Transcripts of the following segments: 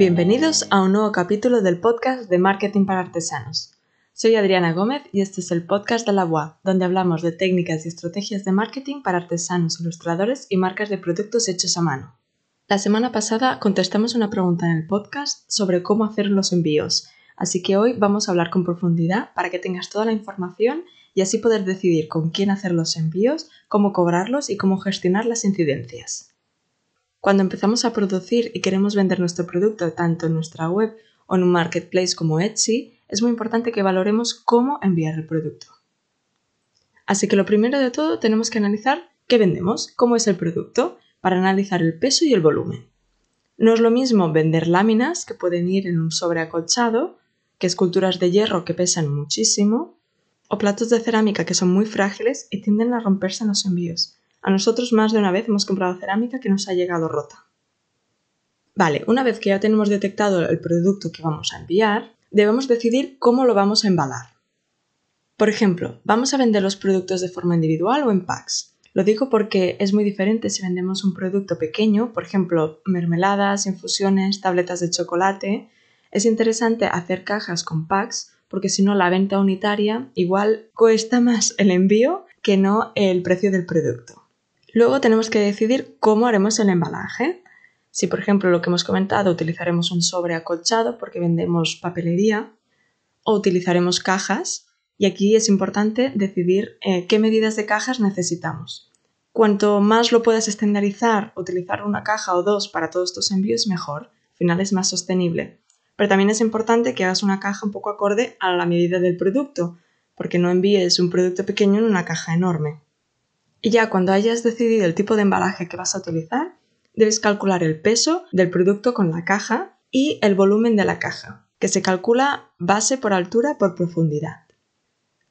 Bienvenidos a un nuevo capítulo del podcast de Marketing para Artesanos. Soy Adriana Gómez y este es el podcast de la UAB, donde hablamos de técnicas y estrategias de marketing para artesanos, ilustradores y marcas de productos hechos a mano. La semana pasada contestamos una pregunta en el podcast sobre cómo hacer los envíos, así que hoy vamos a hablar con profundidad para que tengas toda la información y así poder decidir con quién hacer los envíos, cómo cobrarlos y cómo gestionar las incidencias. Cuando empezamos a producir y queremos vender nuestro producto tanto en nuestra web o en un marketplace como Etsy, es muy importante que valoremos cómo enviar el producto. Así que lo primero de todo tenemos que analizar qué vendemos, cómo es el producto, para analizar el peso y el volumen. No es lo mismo vender láminas que pueden ir en un sobre acolchado, que esculturas de hierro que pesan muchísimo, o platos de cerámica que son muy frágiles y tienden a romperse en los envíos. A nosotros más de una vez hemos comprado cerámica que nos ha llegado rota. Vale, una vez que ya tenemos detectado el producto que vamos a enviar, debemos decidir cómo lo vamos a embalar. Por ejemplo, ¿vamos a vender los productos de forma individual o en packs? Lo digo porque es muy diferente si vendemos un producto pequeño, por ejemplo, mermeladas, infusiones, tabletas de chocolate. Es interesante hacer cajas con packs porque si no la venta unitaria igual cuesta más el envío que no el precio del producto. Luego tenemos que decidir cómo haremos el embalaje. Si, por ejemplo, lo que hemos comentado, utilizaremos un sobre acolchado porque vendemos papelería o utilizaremos cajas. Y aquí es importante decidir eh, qué medidas de cajas necesitamos. Cuanto más lo puedas estandarizar, utilizar una caja o dos para todos tus envíos, mejor. Al final es más sostenible. Pero también es importante que hagas una caja un poco acorde a la medida del producto, porque no envíes un producto pequeño en una caja enorme. Y ya cuando hayas decidido el tipo de embalaje que vas a utilizar, debes calcular el peso del producto con la caja y el volumen de la caja, que se calcula base por altura por profundidad.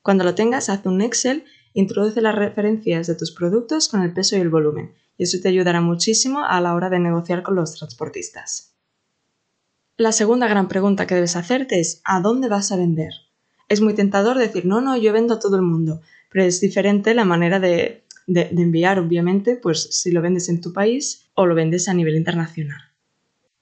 Cuando lo tengas, haz un Excel, introduce las referencias de tus productos con el peso y el volumen, y eso te ayudará muchísimo a la hora de negociar con los transportistas. La segunda gran pregunta que debes hacerte es ¿a dónde vas a vender? Es muy tentador decir no, no, yo vendo a todo el mundo, pero es diferente la manera de de, enviar, obviamente, pues si lo vendes en tu país o lo vendes a nivel internacional.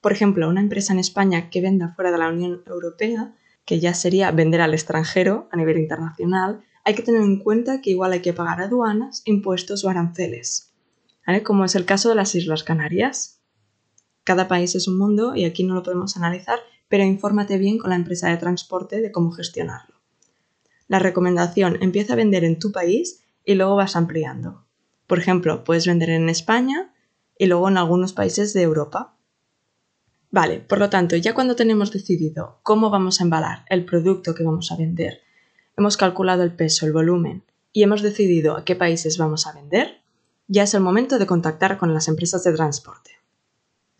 Por ejemplo, una empresa en España que venda fuera de la Unión Europea, que ya sería vender al extranjero a nivel internacional, hay que tener en cuenta que igual hay que pagar aduanas, impuestos o aranceles, como es el caso de las Islas Canarias. Cada país es un mundo y aquí no lo podemos analizar, pero infórmate bien con la empresa de transporte de cómo gestionarlo. La recomendación, empieza a vender en tu país y luego vas ampliando. Por ejemplo, puedes vender en España y luego en algunos países de Europa. Vale, por lo tanto, ya cuando tenemos decidido cómo vamos a embalar el producto que vamos a vender, hemos calculado el peso, el volumen y hemos decidido a qué países vamos a vender, ya es el momento de contactar con las empresas de transporte.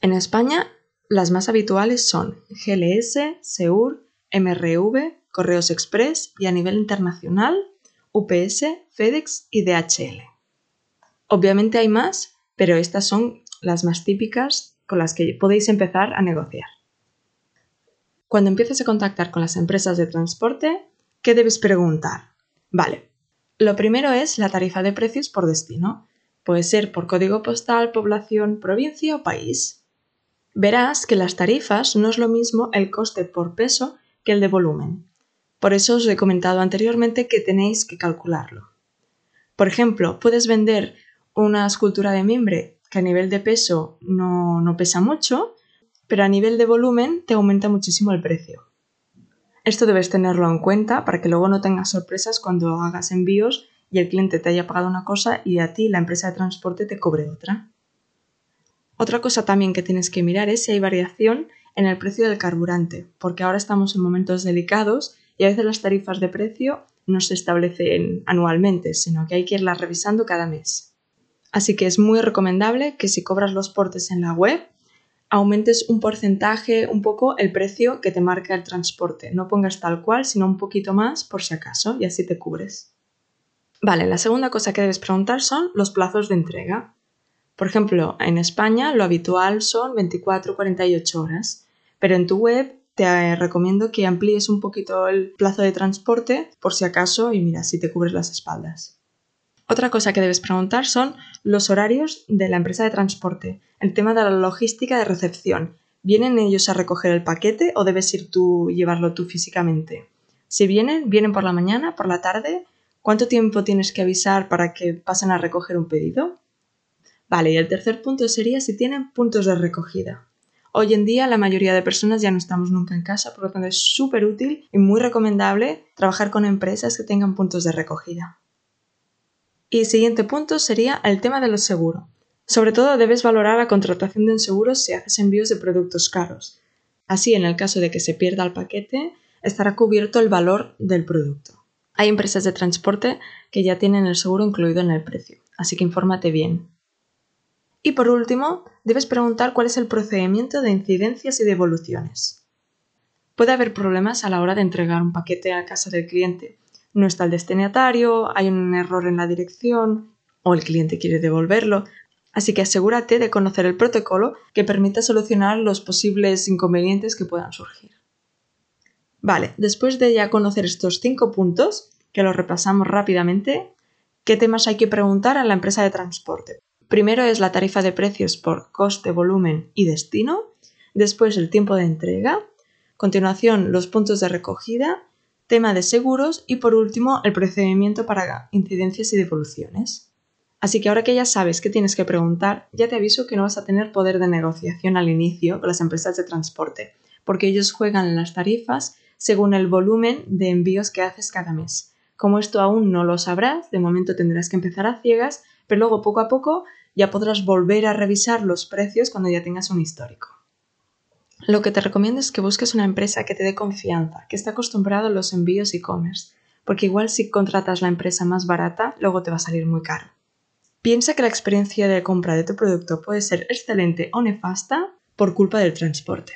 En España, las más habituales son GLS, SEUR, MRV, Correos Express y a nivel internacional UPS, FedEx y DHL. Obviamente hay más, pero estas son las más típicas con las que podéis empezar a negociar. Cuando empieces a contactar con las empresas de transporte, ¿qué debes preguntar? Vale, lo primero es la tarifa de precios por destino. Puede ser por código postal, población, provincia o país. Verás que las tarifas no es lo mismo el coste por peso que el de volumen. Por eso os he comentado anteriormente que tenéis que calcularlo. Por ejemplo, puedes vender una escultura de mimbre que a nivel de peso no, no pesa mucho, pero a nivel de volumen te aumenta muchísimo el precio. Esto debes tenerlo en cuenta para que luego no tengas sorpresas cuando hagas envíos y el cliente te haya pagado una cosa y a ti la empresa de transporte te cobre otra. Otra cosa también que tienes que mirar es si hay variación en el precio del carburante, porque ahora estamos en momentos delicados y a veces las tarifas de precio no se establecen anualmente, sino que hay que irlas revisando cada mes. Así que es muy recomendable que si cobras los portes en la web, aumentes un porcentaje, un poco el precio que te marca el transporte. No pongas tal cual, sino un poquito más por si acaso, y así te cubres. Vale, la segunda cosa que debes preguntar son los plazos de entrega. Por ejemplo, en España lo habitual son 24-48 horas, pero en tu web te recomiendo que amplíes un poquito el plazo de transporte por si acaso y mira si te cubres las espaldas. Otra cosa que debes preguntar son los horarios de la empresa de transporte, el tema de la logística de recepción, ¿Vienen ellos a recoger el paquete o debes ir tú llevarlo tú físicamente? Si vienen, vienen por la mañana, por la tarde. ¿Cuánto tiempo tienes que avisar para que pasen a recoger un pedido? Vale, y el tercer punto sería si tienen puntos de recogida. Hoy en día la mayoría de personas ya no estamos nunca en casa, por lo tanto es súper útil y muy recomendable trabajar con empresas que tengan puntos de recogida. Y el siguiente punto sería el tema de los seguros. Sobre todo debes valorar la contratación de un seguro si haces envíos de productos caros. Así, en el caso de que se pierda el paquete, estará cubierto el valor del producto. Hay empresas de transporte que ya tienen el seguro incluido en el precio, así que infórmate bien. Y por último, debes preguntar cuál es el procedimiento de incidencias y devoluciones. Puede haber problemas a la hora de entregar un paquete a casa del cliente. No está el destinatario, hay un error en la dirección o el cliente quiere devolverlo, así que asegúrate de conocer el protocolo que permita solucionar los posibles inconvenientes que puedan surgir. Vale, después de ya conocer estos cinco puntos, que los repasamos rápidamente, ¿qué temas hay que preguntar a la empresa de transporte? Primero es la tarifa de precios por coste, volumen y destino, después el tiempo de entrega, continuación los puntos de recogida, tema de seguros y por último el procedimiento para incidencias y devoluciones. Así que ahora que ya sabes qué tienes que preguntar, ya te aviso que no vas a tener poder de negociación al inicio con las empresas de transporte, porque ellos juegan las tarifas según el volumen de envíos que haces cada mes. Como esto aún no lo sabrás, de momento tendrás que empezar a ciegas, pero luego poco a poco ya podrás volver a revisar los precios cuando ya tengas un histórico. Lo que te recomiendo es que busques una empresa que te dé confianza, que esté acostumbrado a los envíos e-commerce, porque igual si contratas la empresa más barata, luego te va a salir muy caro. Piensa que la experiencia de compra de tu producto puede ser excelente o nefasta por culpa del transporte.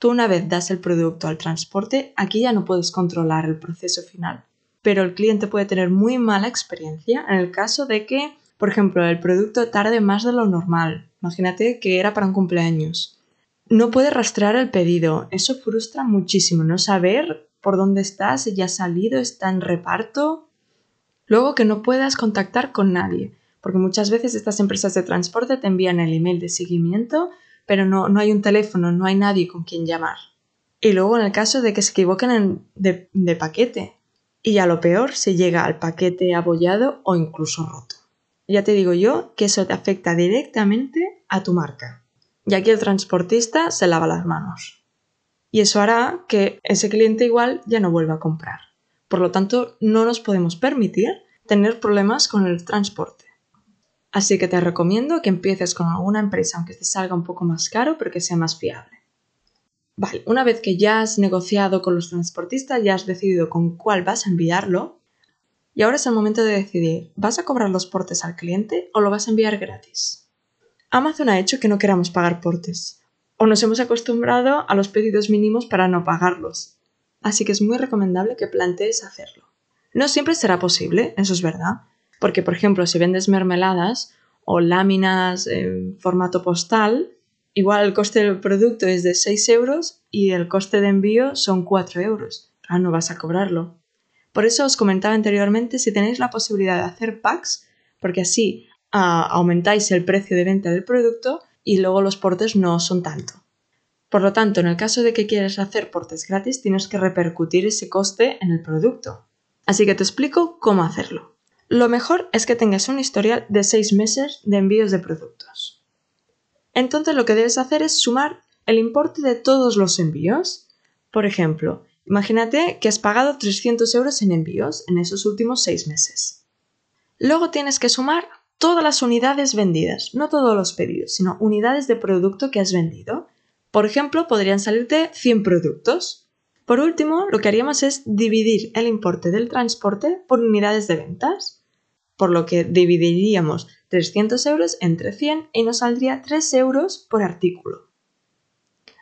Tú una vez das el producto al transporte, aquí ya no puedes controlar el proceso final, pero el cliente puede tener muy mala experiencia en el caso de que, por ejemplo, el producto tarde más de lo normal. Imagínate que era para un cumpleaños. No puede rastrear el pedido. Eso frustra muchísimo, no saber por dónde está, si ya ha salido, está en reparto. Luego que no puedas contactar con nadie, porque muchas veces estas empresas de transporte te envían el email de seguimiento pero no, no hay un teléfono, no hay nadie con quien llamar. Y luego en el caso de que se equivoquen de, de paquete. Y ya lo peor, se llega al paquete abollado o incluso roto. Ya te digo yo que eso te afecta directamente a tu marca. Y aquí el transportista se lava las manos. Y eso hará que ese cliente igual ya no vuelva a comprar. Por lo tanto, no nos podemos permitir tener problemas con el transporte. Así que te recomiendo que empieces con alguna empresa, aunque te salga un poco más caro, pero que sea más fiable. Vale, una vez que ya has negociado con los transportistas, ya has decidido con cuál vas a enviarlo, y ahora es el momento de decidir, ¿vas a cobrar los portes al cliente o lo vas a enviar gratis? Amazon ha hecho que no queramos pagar portes, o nos hemos acostumbrado a los pedidos mínimos para no pagarlos, así que es muy recomendable que plantees hacerlo. No siempre será posible, eso es verdad, porque, por ejemplo, si vendes mermeladas o láminas en formato postal, igual el coste del producto es de 6 euros y el coste de envío son 4 euros. Ah, no vas a cobrarlo. Por eso os comentaba anteriormente si tenéis la posibilidad de hacer packs, porque así ah, aumentáis el precio de venta del producto y luego los portes no son tanto. Por lo tanto, en el caso de que quieras hacer portes gratis, tienes que repercutir ese coste en el producto. Así que te explico cómo hacerlo. Lo mejor es que tengas un historial de 6 meses de envíos de productos. Entonces lo que debes hacer es sumar el importe de todos los envíos. Por ejemplo, imagínate que has pagado 300 euros en envíos en esos últimos 6 meses. Luego tienes que sumar todas las unidades vendidas, no todos los pedidos, sino unidades de producto que has vendido. Por ejemplo, podrían salirte 100 productos. Por último, lo que haríamos es dividir el importe del transporte por unidades de ventas por lo que dividiríamos 300 euros entre 100 y nos saldría 3 euros por artículo.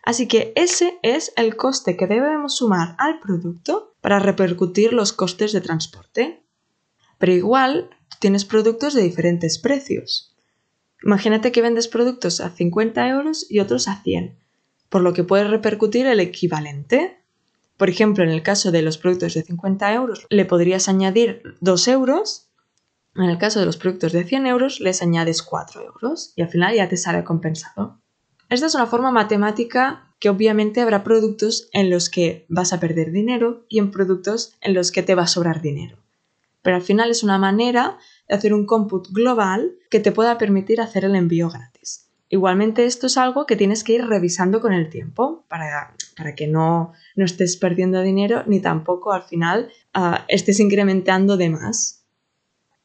Así que ese es el coste que debemos sumar al producto para repercutir los costes de transporte. Pero igual tienes productos de diferentes precios. Imagínate que vendes productos a 50 euros y otros a 100, por lo que puedes repercutir el equivalente. Por ejemplo, en el caso de los productos de 50 euros, le podrías añadir 2 euros en el caso de los productos de 100 euros les añades 4 euros y al final ya te sale compensado. Esta es una forma matemática que obviamente habrá productos en los que vas a perder dinero y en productos en los que te va a sobrar dinero. Pero al final es una manera de hacer un cómputo global que te pueda permitir hacer el envío gratis. Igualmente esto es algo que tienes que ir revisando con el tiempo para, para que no, no, estés perdiendo dinero ni tampoco al final uh, estés incrementando de más.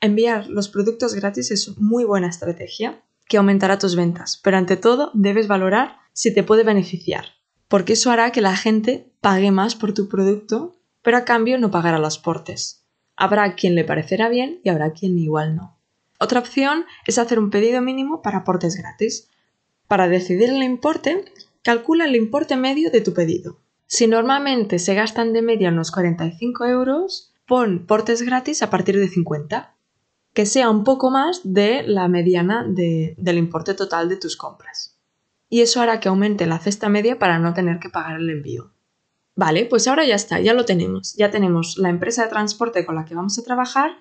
Enviar los productos gratis es muy buena estrategia que aumentará tus ventas, pero ante todo debes valorar si te puede beneficiar, porque eso hará que la gente pague más por tu producto, pero a cambio no pagará los portes. Habrá quien le parecerá bien y habrá quien igual no. Otra opción es hacer un pedido mínimo para portes gratis. Para decidir el importe, calcula el importe medio de tu pedido. Si normalmente se gastan de media unos 45 euros, pon portes gratis a partir de 50, que sea un poco más de la mediana del importe total de tus compras y eso hará que aumente la cesta media para no tener que pagar el envío. Vale, pues ahora ya está, ya lo tenemos. Ya tenemos la empresa de transporte con la que vamos a trabajar,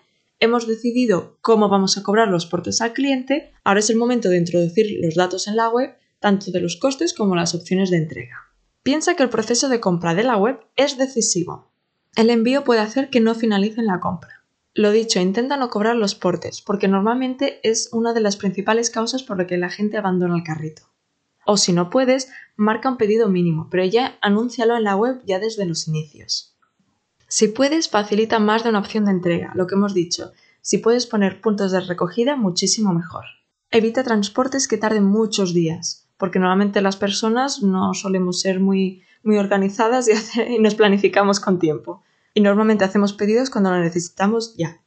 hemos decidido cómo vamos a cobrar los portes al cliente, ahora es el momento de introducir los datos en la web, tanto de los costes como las opciones de entrega. Piensa que el proceso de compra de la web es decisivo. El envío puede hacer que no finalicen la compra. Lo dicho, intenta no cobrar los portes, porque normalmente es una de las principales causas por la que la gente abandona el carrito. O si no puedes, marca un pedido mínimo, pero ya anúncialo en la web ya desde los inicios. Si puedes, facilita más de una opción de entrega, lo que hemos dicho. Si puedes poner puntos de recogida, muchísimo mejor. Evita transportes que tarden muchos días, porque normalmente las personas no solemos ser muy, muy organizadas y, y nos planificamos con tiempo. Y normalmente hacemos pedidos cuando lo necesitamos ya.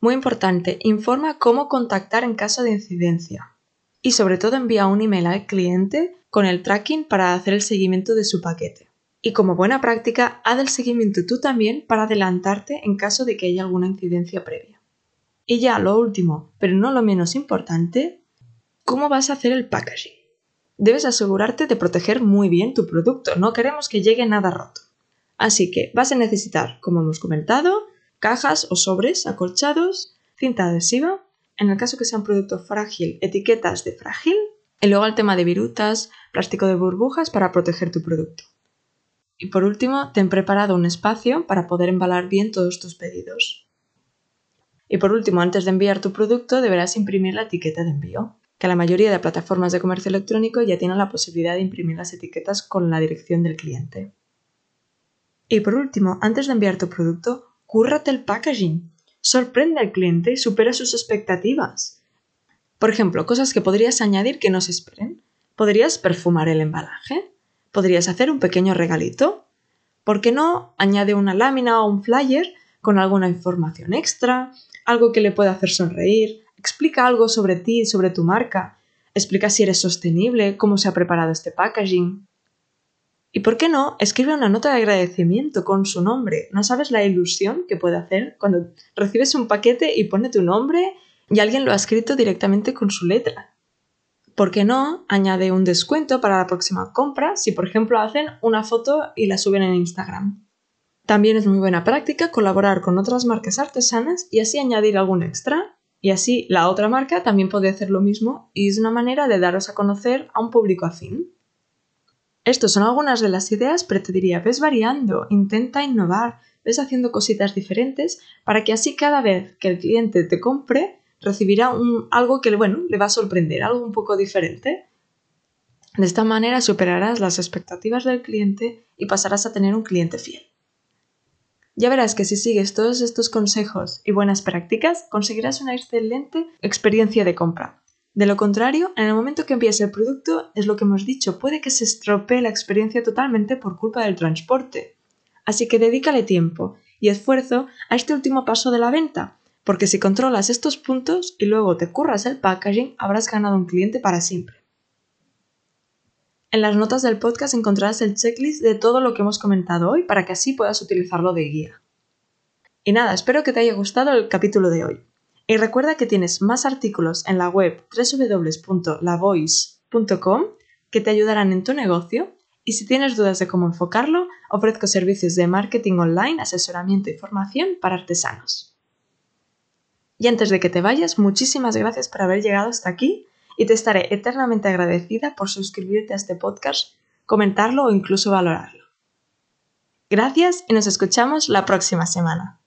Muy importante, informa cómo contactar en caso de incidencia y sobre todo envía un email al cliente con el tracking para hacer el seguimiento de su paquete. Y como buena práctica, haz el seguimiento tú también para adelantarte en caso de que haya alguna incidencia previa. Y ya lo último, pero no lo menos importante, ¿cómo vas a hacer el packaging? Debes asegurarte de proteger muy bien tu producto, no queremos que llegue nada roto. Así que vas a necesitar, como hemos comentado, cajas o sobres acolchados, cinta adhesiva, en el caso que sea un producto frágil, etiquetas de frágil y luego el tema de virutas, plástico de burbujas para proteger tu producto. Y por último, ten preparado un espacio para poder embalar bien todos tus pedidos. Y por último, antes de enviar tu producto, deberás imprimir la etiqueta de envío, que la mayoría de plataformas de comercio electrónico ya tienen la posibilidad de imprimir las etiquetas con la dirección del cliente. Y por último, antes de enviar tu producto, cúrrate el packaging sorprende al cliente y supera sus expectativas. Por ejemplo, cosas que podrías añadir que no se esperen. ¿Podrías perfumar el embalaje? ¿Podrías hacer un pequeño regalito? ¿Por qué no añade una lámina o un flyer con alguna información extra? Algo que le pueda hacer sonreír. Explica algo sobre ti, sobre tu marca. Explica si eres sostenible, cómo se ha preparado este packaging. Y por qué no, escribe una nota de agradecimiento con su nombre. No sabes la ilusión que puede hacer cuando recibes un paquete y pone tu nombre y alguien lo ha escrito directamente con su letra. ¿Por qué no? Añade un descuento para la próxima compra si, por ejemplo, hacen una foto y la suben en Instagram. También es muy buena práctica colaborar con otras marcas artesanas y así añadir algún extra. Y así la otra marca también puede hacer lo mismo y es una manera de daros a conocer a un público afín. Estas son algunas de las ideas, pero te diría, ves variando, intenta innovar, ves haciendo cositas diferentes para que así cada vez que el cliente te compre recibirá algo que bueno, le va a sorprender, algo un poco diferente. De esta manera superarás las expectativas del cliente y pasarás a tener un cliente fiel. Ya verás que si sigues todos estos consejos y buenas prácticas, conseguirás una excelente experiencia de compra. De lo contrario, en el momento que envíes el producto, es lo que hemos dicho, puede que se estropee la experiencia totalmente por culpa del transporte. Así que dedícale tiempo y esfuerzo a este último paso de la venta, porque si controlas estos puntos y luego te curras el packaging, habrás ganado un cliente para siempre. En las notas del podcast encontrarás el checklist de todo lo que hemos comentado hoy para que así puedas utilizarlo de guía. Y nada, espero que te haya gustado el capítulo de hoy. Y recuerda que tienes más artículos en la web www.lavoice.com que te ayudarán en tu negocio y si tienes dudas de cómo enfocarlo, ofrezco servicios de marketing online, asesoramiento y formación para artesanos. Y antes de que te vayas, muchísimas gracias por haber llegado hasta aquí y te estaré eternamente agradecida por suscribirte a este podcast, comentarlo o incluso valorarlo. Gracias y nos escuchamos la próxima semana.